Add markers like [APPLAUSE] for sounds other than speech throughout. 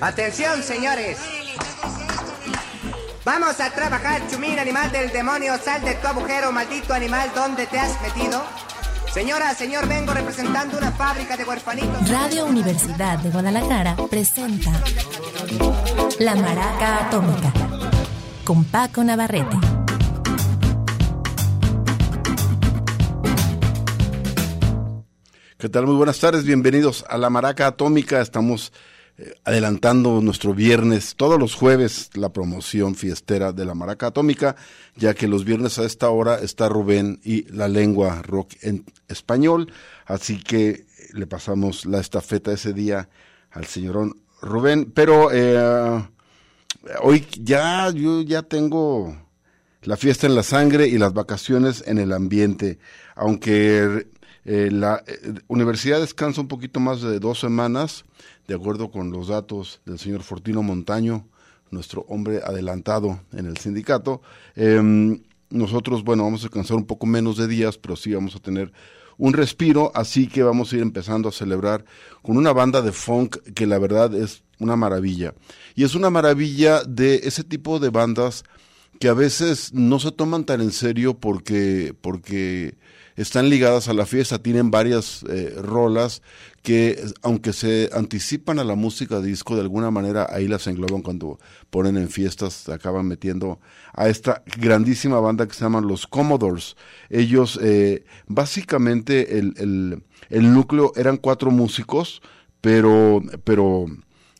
Atención, señores. Vamos a trabajar, chumín, animal del demonio. Sal de tu agujero, maldito animal, ¿dónde te has metido? Señora, señor, vengo representando una fábrica de huerfanitos. Radio Universidad de Guadalajara presenta La Maraca Atómica con Paco Navarrete. ¿Qué tal? Muy buenas tardes, bienvenidos a La Maraca Atómica. Estamos adelantando nuestro viernes, todos los jueves, la promoción fiestera de La Maraca Atómica, ya que los viernes a esta hora está Rubén y la lengua rock en español. Así que le pasamos la estafeta ese día al señorón Rubén. Pero eh, hoy ya, yo ya tengo la fiesta en la sangre y las vacaciones en el ambiente, aunque eh, la eh, universidad descansa un poquito más de dos semanas, de acuerdo con los datos del señor Fortino Montaño, nuestro hombre adelantado en el sindicato. Em, nosotros, bueno, vamos a descansar un poco menos de días, pero sí vamos a tener un respiro, así que vamos a ir empezando a celebrar con una banda de funk que la verdad es una maravilla. Y es una maravilla de ese tipo de bandas que a veces no se toman tan en serio porque, porque están ligadas a la fiesta, tienen varias eh, rolas que aunque se anticipan a la música disco, de alguna manera ahí las engloban cuando ponen en fiestas, acaban metiendo a esta grandísima banda que se llaman los Commodores. Ellos, eh, básicamente el, el, el núcleo eran cuatro músicos, pero, pero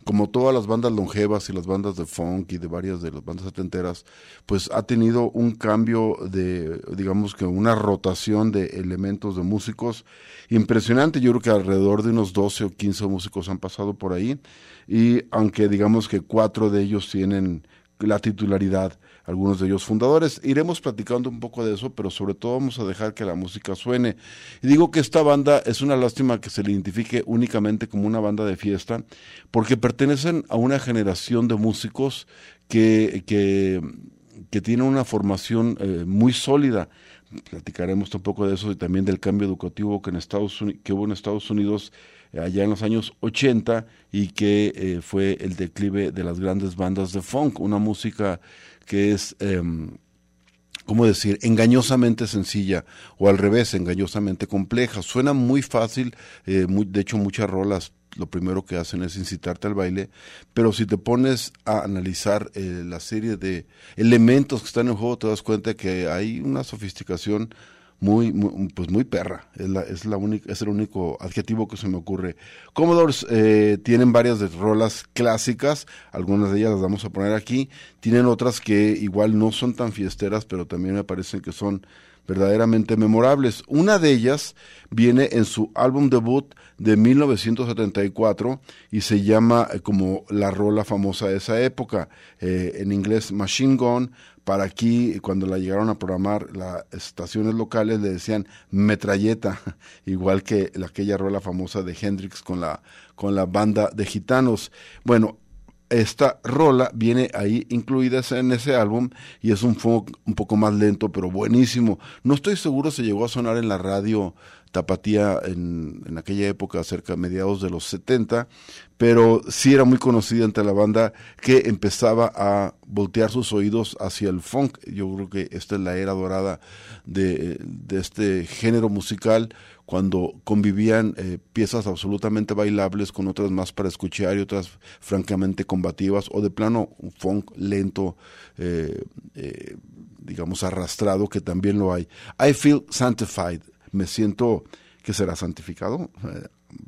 como todas las bandas longevas y las bandas de funk y de varias de las bandas setenteras, pues ha tenido un cambio de, digamos que una rotación de elementos de músicos impresionante. Yo creo que alrededor de unos 12 o 15 músicos han pasado por ahí y aunque digamos que cuatro de ellos tienen la titularidad algunos de ellos fundadores. Iremos platicando un poco de eso, pero sobre todo vamos a dejar que la música suene. Y digo que esta banda es una lástima que se le identifique únicamente como una banda de fiesta, porque pertenecen a una generación de músicos que, que, que tienen una formación eh, muy sólida. Platicaremos un poco de eso y también del cambio educativo que, en Estados Unidos, que hubo en Estados Unidos eh, allá en los años 80 y que eh, fue el declive de las grandes bandas de funk, una música que es, eh, ¿cómo decir?, engañosamente sencilla o al revés, engañosamente compleja. Suena muy fácil, eh, de hecho muchas rolas lo primero que hacen es incitarte al baile, pero si te pones a analizar eh, la serie de elementos que están en juego, te das cuenta que hay una sofisticación muy, muy, pues muy perra. Es, la, es, la única, es el único adjetivo que se me ocurre. Commodores eh, tienen varias rolas clásicas, algunas de ellas las vamos a poner aquí. Tienen otras que igual no son tan fiesteras, pero también me parecen que son verdaderamente memorables. Una de ellas viene en su álbum debut de 1974 y se llama eh, como la rola famosa de esa época, eh, en inglés Machine Gun, para aquí, cuando la llegaron a programar las estaciones locales, le decían metralleta, [LAUGHS] igual que la, aquella rola famosa de Hendrix con la, con la banda de gitanos. Bueno, esta rola viene ahí incluida en ese álbum y es un funk un poco más lento, pero buenísimo. No estoy seguro si llegó a sonar en la radio Tapatía en, en aquella época, cerca de mediados de los 70, pero sí era muy conocida entre la banda que empezaba a voltear sus oídos hacia el funk. Yo creo que esta es la era dorada de, de este género musical, cuando convivían eh, piezas absolutamente bailables con otras más para escuchar y otras francamente combativas, o de plano un funk lento, eh, eh, digamos arrastrado, que también lo hay. I Feel Sanctified me siento que será santificado.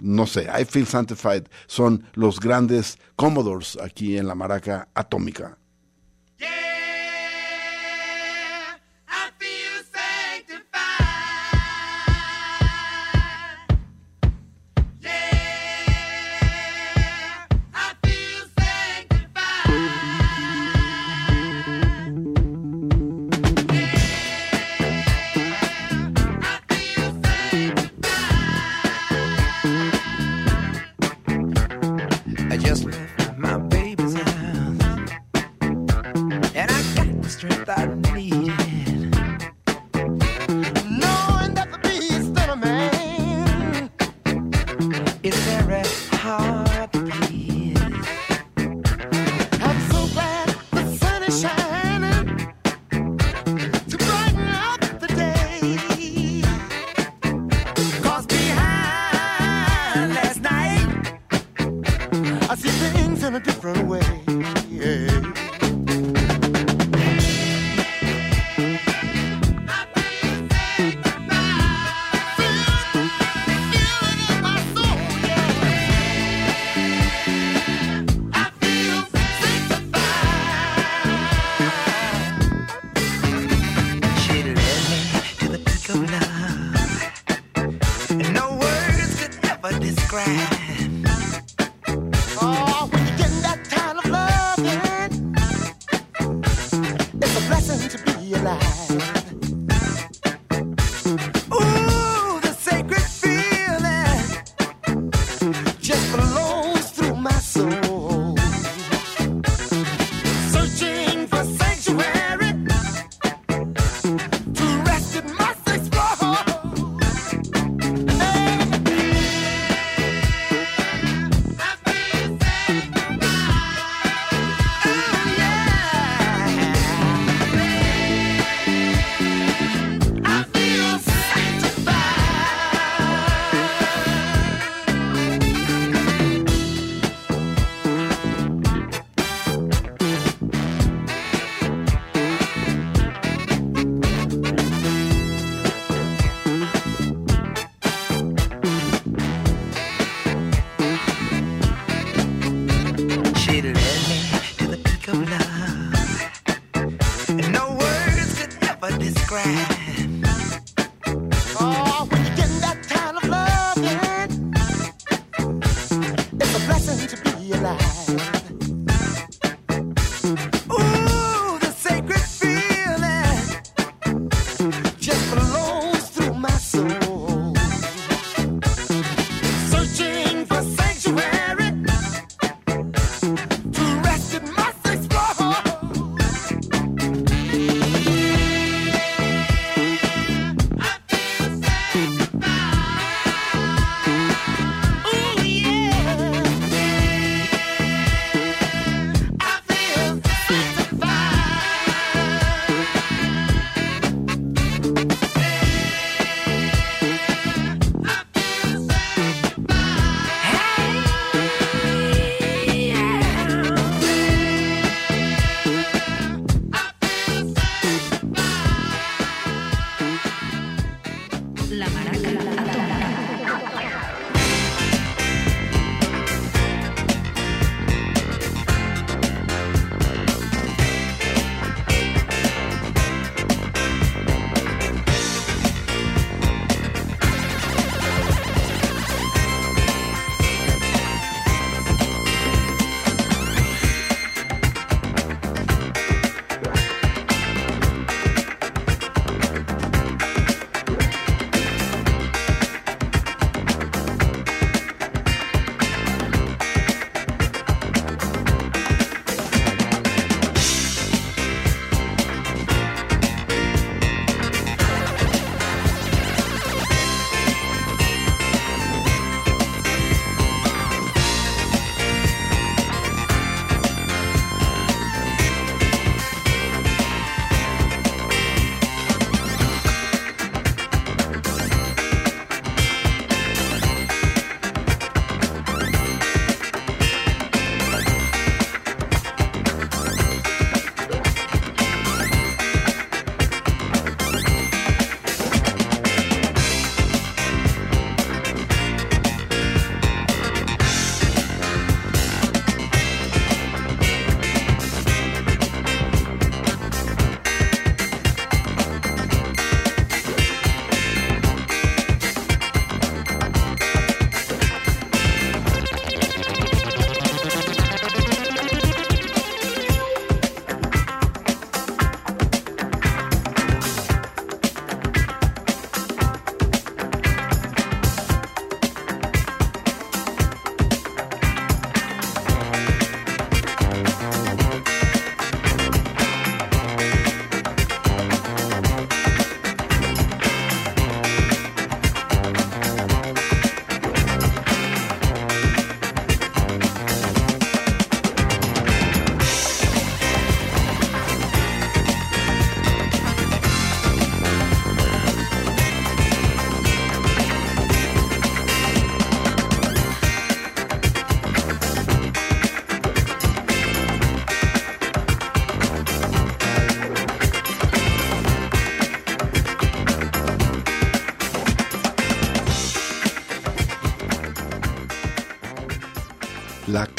No sé, I feel sanctified. Son los grandes Commodores aquí en la maraca atómica. Yeah. that.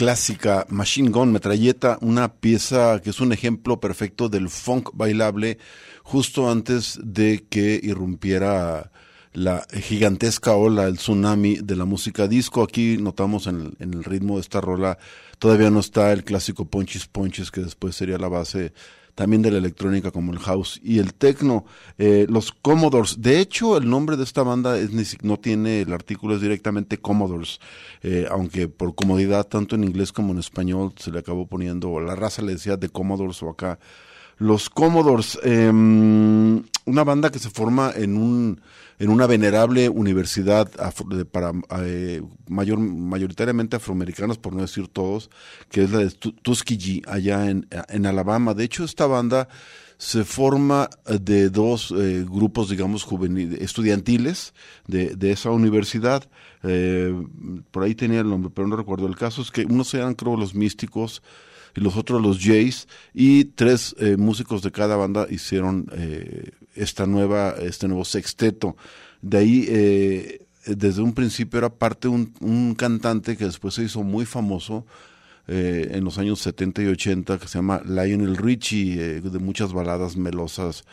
Clásica Machine Gun Metralleta, una pieza que es un ejemplo perfecto del funk bailable justo antes de que irrumpiera la gigantesca ola, el tsunami de la música disco. Aquí notamos en el, ritmo de esta rola, todavía no está el clásico Ponchis Ponchis, que después sería la base también de la electrónica como el house y el techno. Eh, los Commodores, de hecho el nombre de esta banda es, no tiene, el artículo es directamente Commodores, eh, aunque por comodidad tanto en inglés como en español se le acabó poniendo, la raza le decía de Commodores o acá. Los Commodores, em, una banda que se forma en un en una venerable universidad para eh, mayor, mayoritariamente afroamericanos, por no decir todos, que es la de Tuskegee, allá en, en Alabama. De hecho, esta banda se forma eh, de dos eh, grupos, digamos, juveniles, estudiantiles de, de esa universidad. por ahí tenía el nombre, pero no recuerdo. El caso es que unos eran, creo, los místicos, y los otros los Jays, y tres músicos de cada banda hicieron esta nueva, este nuevo sexteto. De ahí, eh, desde un principio era parte un, un cantante que después se hizo muy famoso, eh, en los años 70 y 80 que se llama Lionel Richie, eh, de muchas baladas melosas,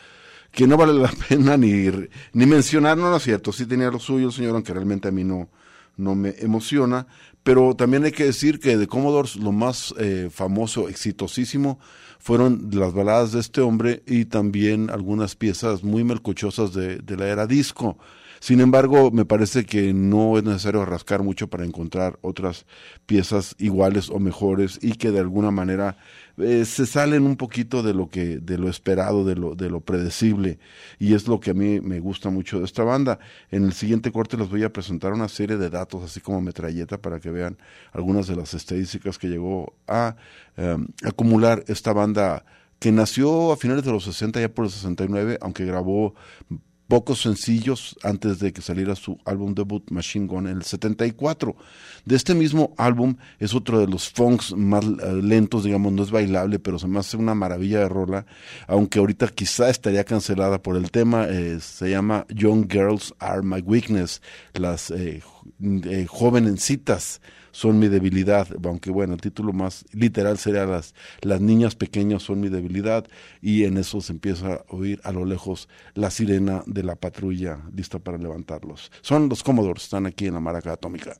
que no vale la [LAUGHS] pena ni, ni mencionar, no, no es cierto, sí tenía lo suyo el señor, aunque realmente a mí no, no me emociona, pero también hay que decir que de Commodores lo más famoso, exitosísimo, fueron las baladas de este hombre y también algunas piezas muy melcochosas de la era disco. Sin embargo, me parece que no es necesario rascar mucho para encontrar otras piezas iguales o mejores y que de alguna manera eh, se salen un poquito de lo que de lo esperado, de lo de lo predecible y es lo que a mí me gusta mucho de esta banda. En el siguiente corte les voy a presentar una serie de datos así como metralleta para que vean algunas de las estadísticas que llegó a em, acumular esta banda que nació a finales de los 60 ya por el 69, aunque grabó pocos sencillos antes de que saliera su álbum debut Machine Gun en el 74. De este mismo álbum es otro de los funks más eh, lentos, digamos, no es bailable, pero se me hace una maravilla de rola, aunque ahorita quizá estaría cancelada por el tema, eh, se llama Young Girls Are My Weakness, las eh, eh son mi debilidad, aunque bueno, el título más literal sería las, las niñas pequeñas son mi debilidad y en eso se empieza a oír a lo lejos la sirena de la patrulla lista para levantarlos. Son los Commodores, están aquí en la maraca atómica.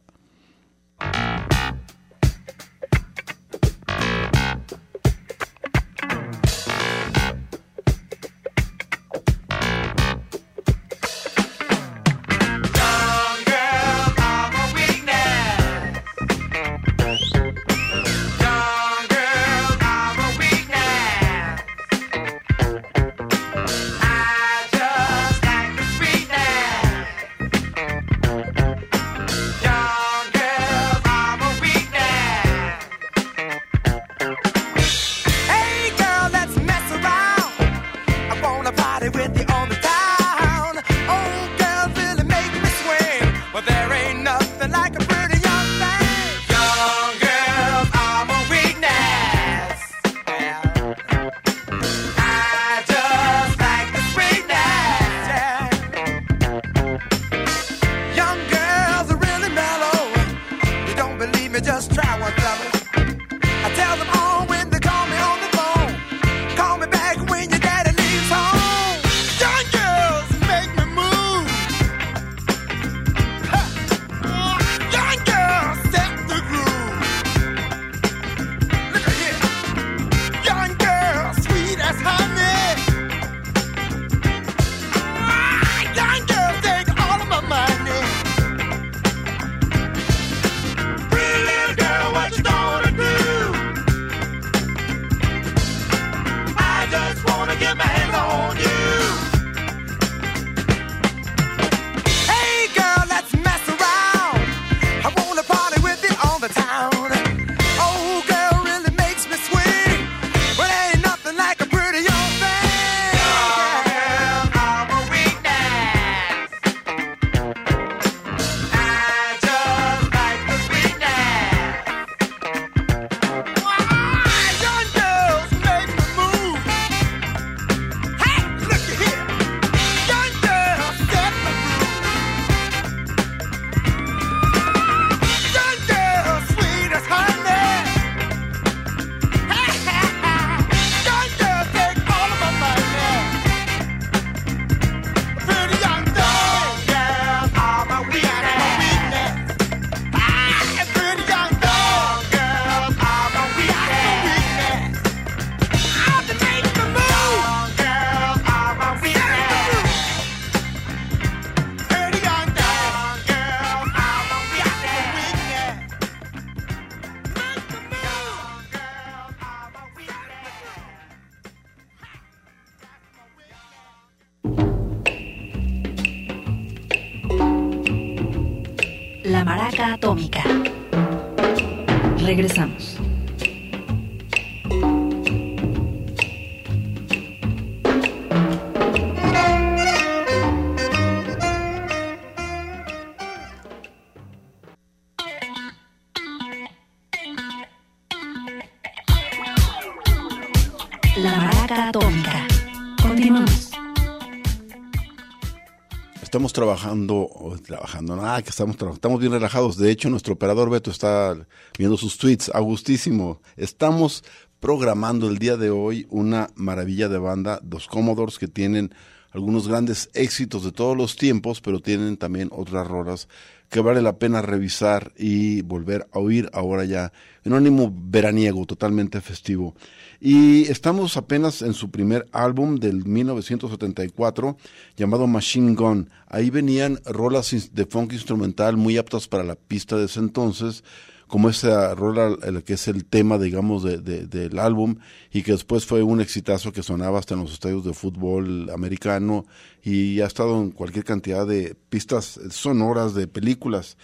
Estamos trabajando, trabajando, nada, que estamos estamos bien relajados. De hecho, nuestro operador Beto está viendo sus tweets, Agustísimo. Estamos programando el día de hoy una maravilla de banda, dos Commodores que tienen algunos grandes éxitos de todos los tiempos, pero tienen también otras rolas que vale la pena revisar y volver a oír ahora ya en un ánimo veraniego, totalmente festivo. Y estamos apenas en su primer álbum del 1974 llamado Machine Gun. Ahí venían rolas de funk instrumental muy aptas para la pista de ese entonces, como esa rola el que es el tema, digamos, de, del álbum y que después fue un exitazo que sonaba hasta en los estadios de fútbol americano y ha estado en cualquier cantidad de pistas sonoras de películas.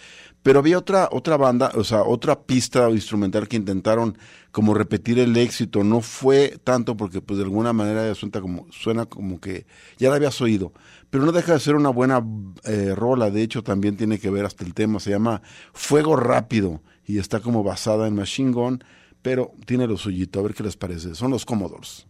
Pero había otra, otra banda, o sea, otra pista instrumental que intentaron como repetir el éxito. No fue tanto porque pues de alguna manera suena como, suena como que ya la habías oído. Pero no deja de ser una buena eh, rola. De hecho, también tiene que ver hasta el tema. Se llama Fuego Rápido y está como basada en Machine Gun, pero tiene lo suyito. A ver qué les parece. Son los Commodores.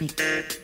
Maraca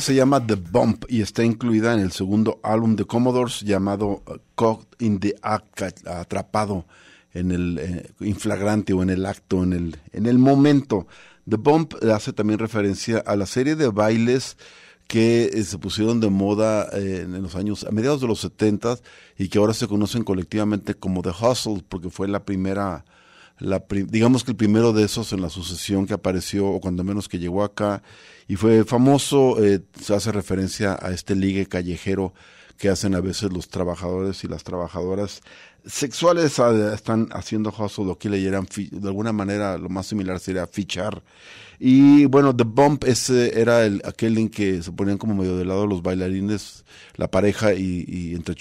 Se llama The Bump y está incluida en el segundo álbum de Commodores llamado uh, Caught in the Act, atrapado en el eh, o en el acto, en el, en el momento. The Bump hace también referencia a la serie de bailes que eh, se pusieron de moda eh, en los años, a mediados de los 70 y que ahora se conocen colectivamente como The Hustle, porque fue la primera, la digamos que el primero de esos en la sucesión que apareció, o cuando menos que llegó acá, y fue famoso, eh, se hace referencia a este ligue callejero que hacen a veces los trabajadores y las trabajadoras sexuales ah, están haciendo hustle lo que le dieran de alguna manera lo más similar sería fichar. Y bueno The Bump ese era el, aquel en que se ponían como medio de lado los bailarines la pareja y, y entre,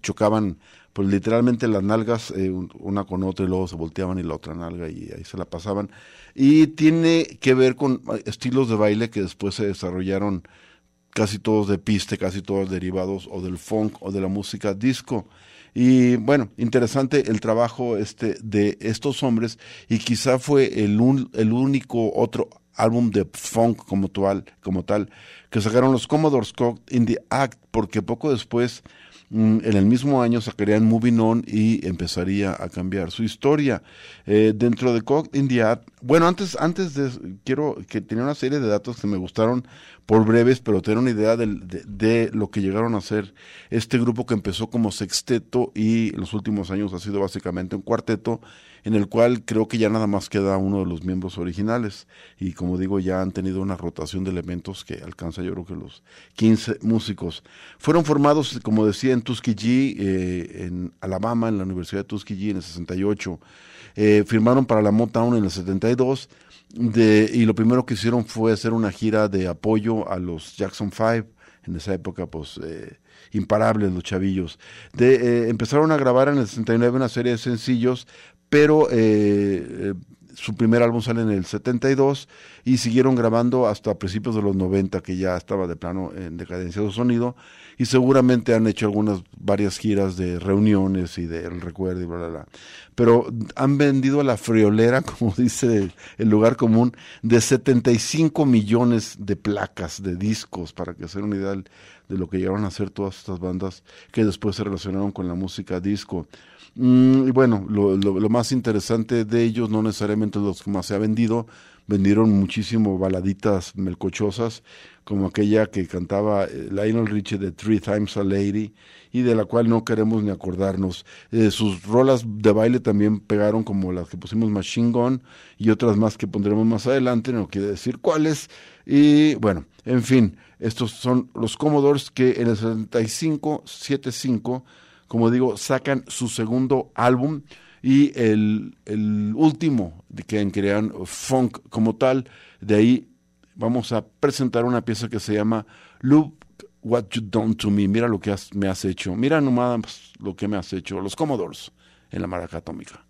chocaban pues literalmente las nalgas eh, una con otra y luego se volteaban y la otra nalga y ahí se la pasaban y tiene que ver con estilos de baile que después se desarrollaron casi todos de piste, casi todos derivados o del funk o de la música disco. Y bueno, interesante el trabajo este de estos hombres y quizá fue el, el único otro álbum de funk como tal, como tal que sacaron los Commodores in the Act porque poco después en el mismo año sacarían Moving On y empezaría a cambiar su historia. Eh, dentro de Cock India, bueno, antes, antes de, quiero que tenía una serie de datos que me gustaron por breves, pero tener una idea de, de, lo que llegaron a ser este grupo que empezó como sexteto y en los últimos años ha sido básicamente un cuarteto en el cual creo que ya nada más queda uno de los miembros originales y como digo ya han tenido una rotación de elementos que alcanza yo creo que los 15 músicos. Fueron formados, como decía, en Tuskegee, eh, en Alabama, en la Universidad de Tuskegee en el 68. Eh, firmaron para la Motown en el 72 de, y lo primero que hicieron fue hacer una gira de apoyo a los Jackson Five en esa época pues eh, imparables los chavillos. Eh, empezaron a grabar en el 69 una serie de sencillos pero eh, eh, su primer álbum sale en el 72 y siguieron grabando hasta principios de los 90 que ya estaba de plano en decadencia de sonido y seguramente han hecho algunas varias giras de reuniones y de recuerdo y bla bla bla pero han vendido la friolera [LAUGHS] como dice el lugar común de 75 millones de placas de discos para que se una idea de lo que llegaron a hacer todas estas bandas que después se relacionaron con la música disco. Mm, y bueno, lo, lo, más interesante de ellos, no necesariamente los que más se ha vendido, vendieron muchísimo baladitas melcochosas, como aquella que cantaba eh, Lionel Richie de Three Times a Lady, y de la cual no queremos ni acordarnos. Eh, sus rolas de baile también pegaron como las que pusimos Machine Gun y otras más que pondremos más adelante, no quiere decir cuáles. Y bueno, en fin, estos son los Commodores que en el 75, 75 como digo, sacan su segundo álbum y el, el último que crean funk como tal. De ahí vamos a presentar una pieza que se llama Look What You Done to Me. Mira lo que me has hecho. Mira nomás lo que me has hecho. Los Commodores en la maraca atómica.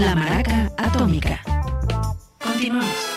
La Maraca Atómica. Continuamos.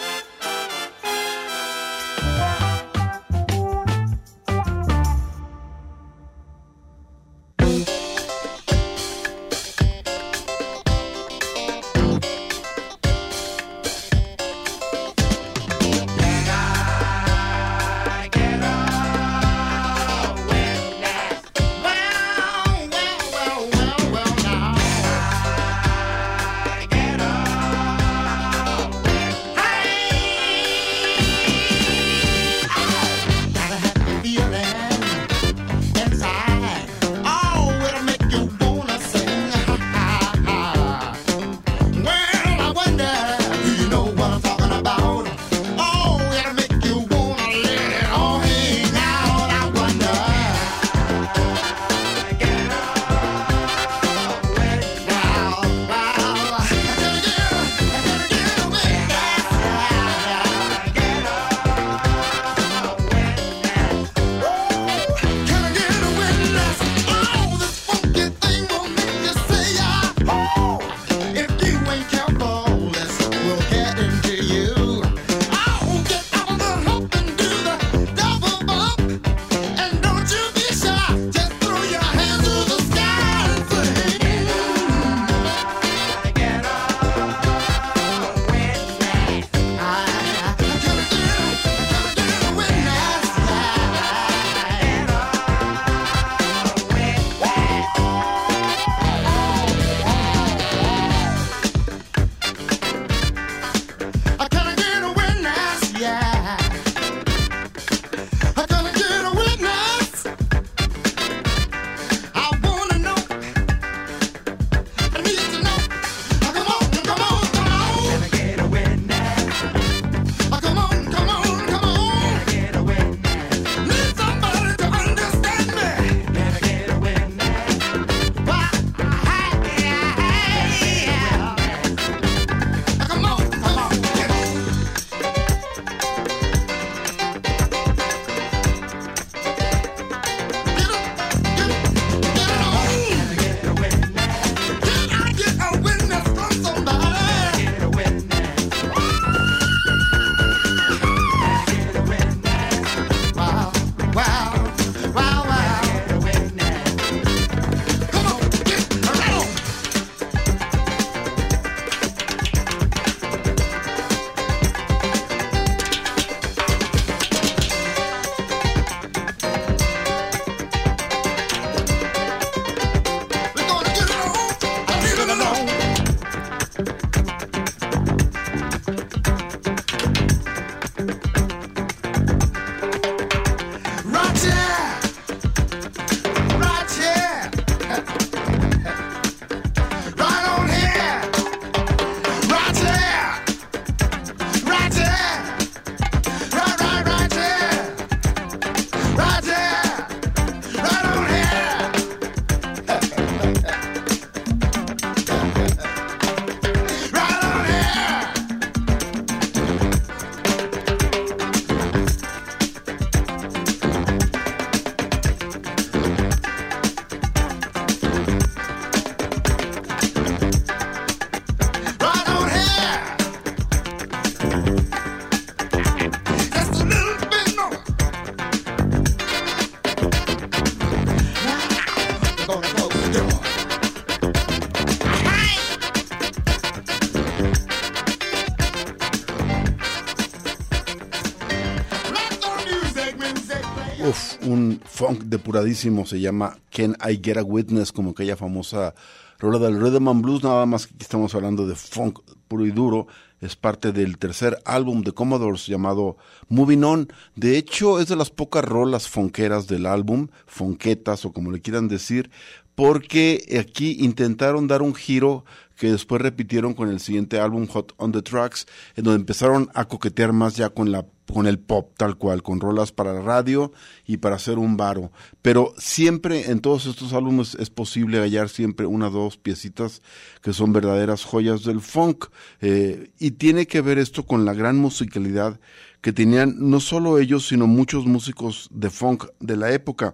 Depuradísimo, se llama Can I Get a Witness, como aquella famosa rola del and Blues, nada más que estamos hablando de funk puro y duro, es parte del tercer álbum de Commodores llamado Moving On. De hecho, es de las pocas rolas fonqueras del álbum, fonquetas o como le quieran decir, porque aquí intentaron dar un giro que después repitieron con el siguiente álbum Hot on the Tracks, en donde empezaron a coquetear más ya con la con el pop tal cual, con rolas para la radio y para hacer un varo. Pero siempre en todos estos álbumes es posible hallar siempre una o dos piecitas que son verdaderas joyas del funk. Eh, y tiene que ver esto con la gran musicalidad que tenían no solo ellos, sino muchos músicos de funk de la época.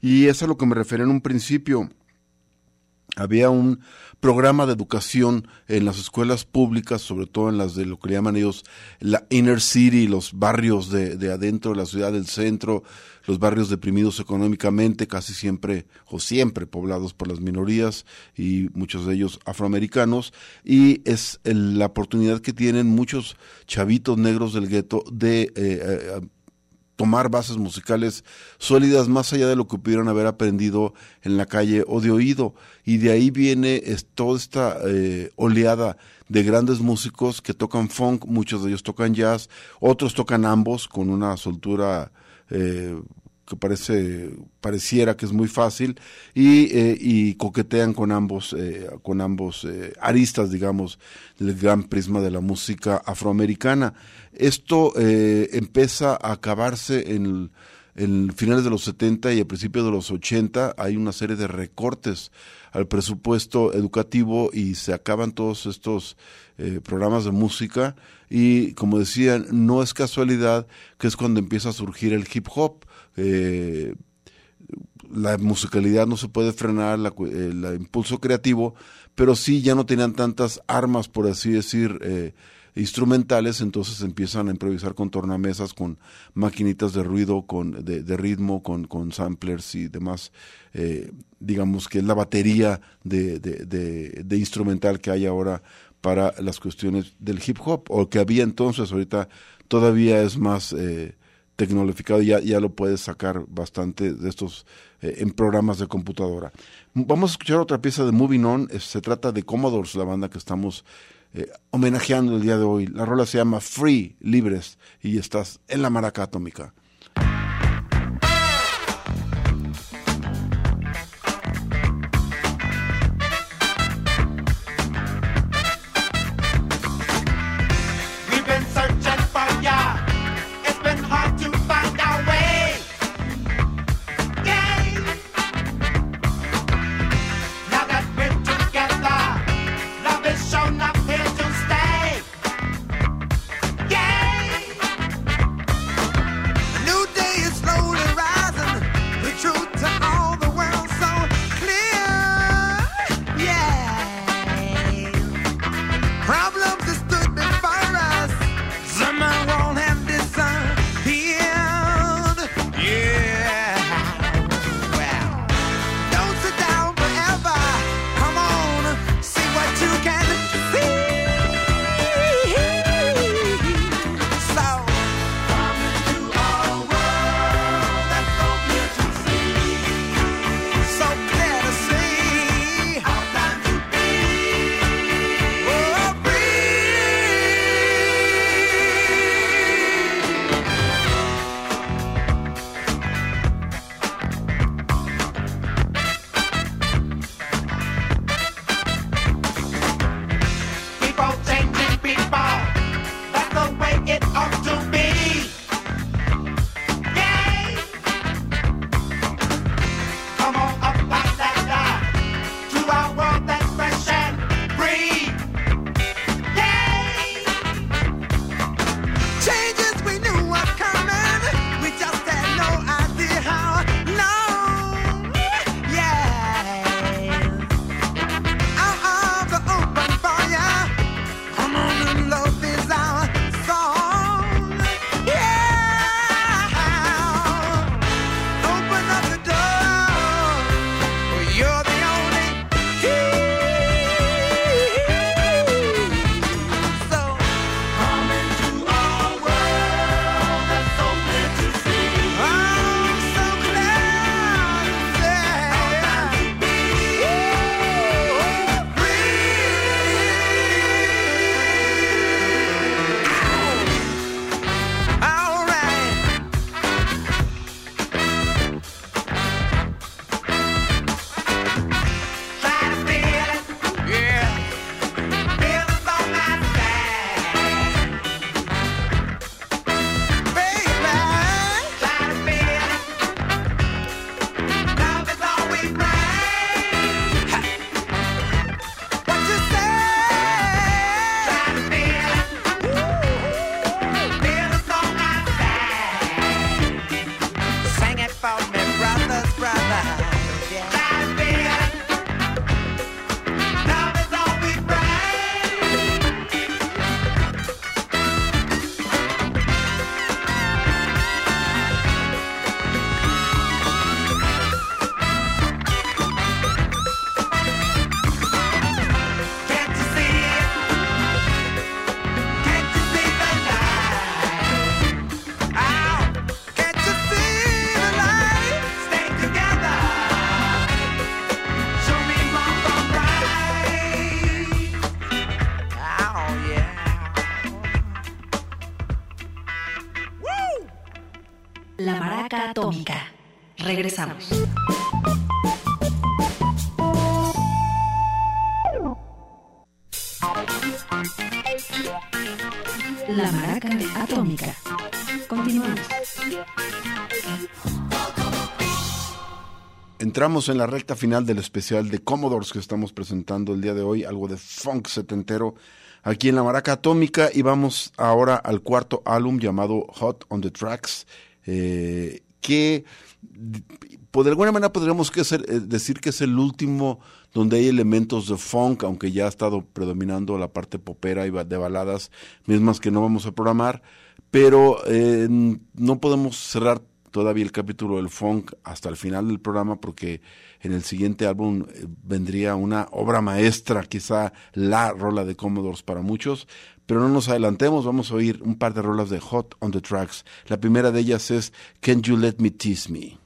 Y es a lo que me refería en un principio. Había un programa de educación en las escuelas públicas, sobre todo en las de lo que llaman ellos la inner city, los barrios de, de adentro de la ciudad del centro, los barrios deprimidos económicamente, casi siempre o siempre poblados por las minorías y muchos de ellos afroamericanos, y es la oportunidad que tienen muchos chavitos negros del gueto de eh, eh, tomar bases musicales sólidas más allá de lo que pudieran haber aprendido en la calle o de oído. Y de ahí viene toda esta eh, oleada de grandes músicos que tocan funk, muchos de ellos tocan jazz, otros tocan ambos con una soltura eh, que parece pareciera que es muy fácil y, eh, coquetean con ambos eh, con ambos eh, aristas digamos del gran prisma de la música afroamericana. Esto empieza a acabarse en, en finales de los 70 y a principios de los 80 hay una serie de recortes al presupuesto educativo y se acaban todos estos programas de música. Y como decían no es casualidad que es cuando empieza a surgir el hip hop eh, la musicalidad no se puede frenar, el impulso creativo, pero sí ya no tenían tantas armas, por así decir, eh, instrumentales, entonces empiezan a improvisar con tornamesas, con maquinitas de ruido, con de, ritmo, con, con, samplers y demás, eh, digamos que es la batería de, de, instrumental que hay ahora para las cuestiones del hip hop, o que había entonces, ahorita todavía es más... Eh, tecnologicado, ya, ya lo puedes sacar bastante de estos eh, en programas de computadora. Vamos a escuchar otra pieza de Moving On, se trata de Commodores, la banda que estamos eh, homenajeando el día de hoy. La rola se llama Free, Libres, y estás en la maraca atómica. Atómica. Regresamos. La Maraca Atómica. Continuamos. Entramos en la recta final del especial de Commodores que estamos presentando el día de hoy, algo de funk setentero aquí en la Maraca Atómica y vamos ahora al cuarto álbum llamado Hot on the Tracks, eh, que por de alguna manera podríamos que eh, decir que es el último donde hay elementos de funk, aunque ya ha estado predominando la parte popera y de baladas mismas que no vamos a programar, pero eh, no podemos cerrar todavía el capítulo del funk hasta el final del programa porque en el siguiente álbum eh, vendría una obra maestra, quizá la rola de Commodores para muchos, pero no nos adelantemos, vamos a oír un par de rolas de Hot on the Tracks. La primera de ellas es Can You Let Me Tease Me.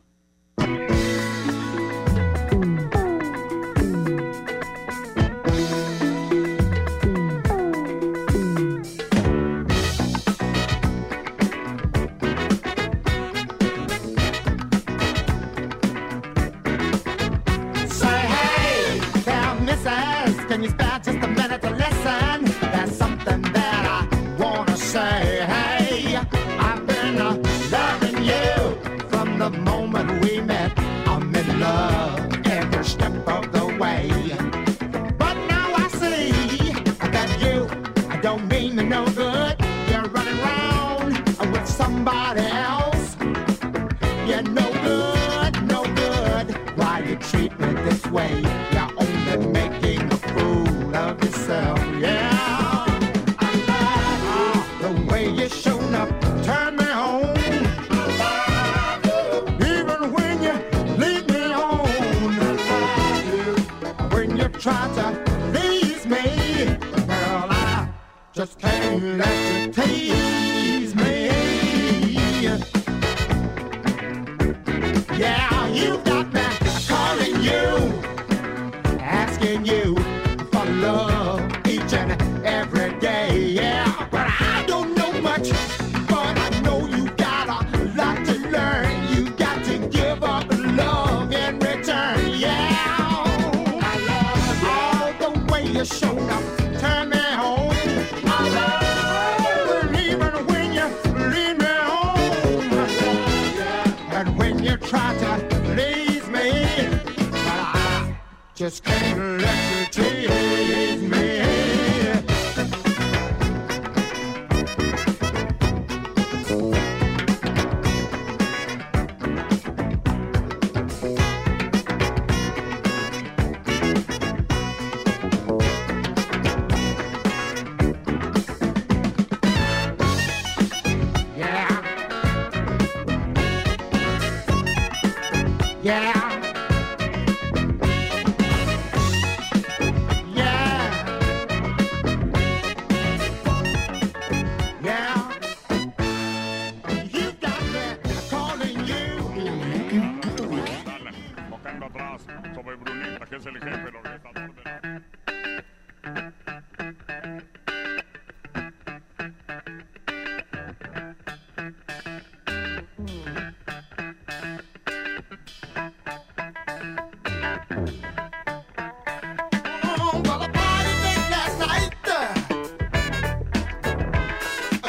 Yeah, you got me.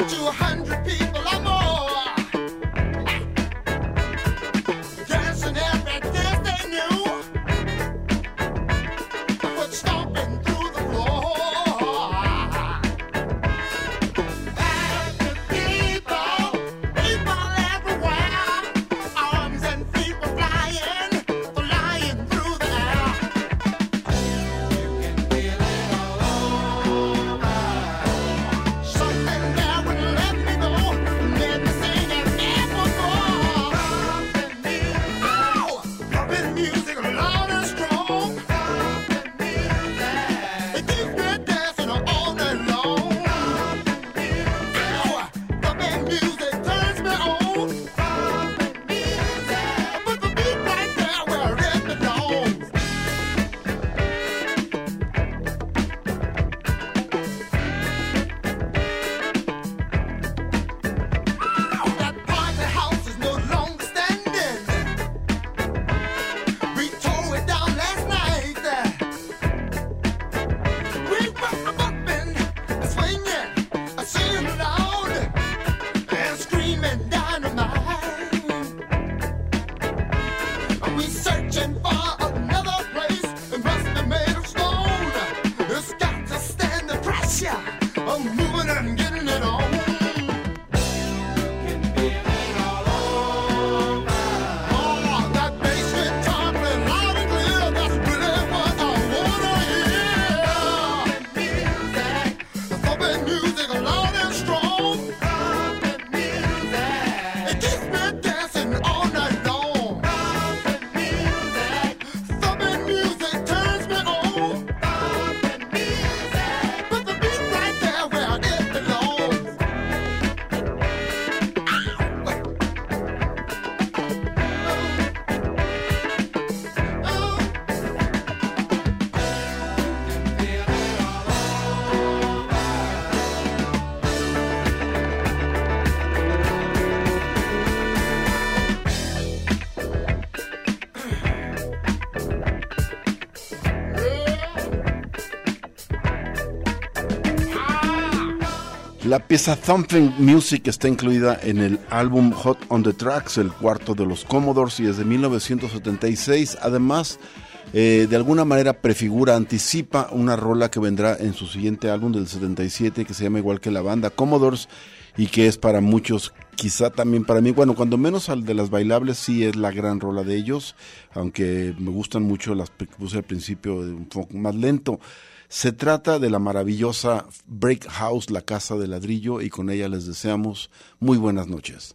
two hundred pieza Thumping Music está incluida en el álbum Hot on the Tracks, el cuarto de los Commodores, y es de 1976. Además, eh, de alguna manera prefigura, anticipa una rola que vendrá en su siguiente álbum del 77, que se llama igual que la banda Commodores, y que es para muchos, quizá también para mí, bueno, cuando menos al de las bailables sí es la gran rola de ellos, aunque me gustan mucho las que puse al principio un poco más lento. Se trata de la maravillosa Break House, la casa de ladrillo, y con ella les deseamos muy buenas noches.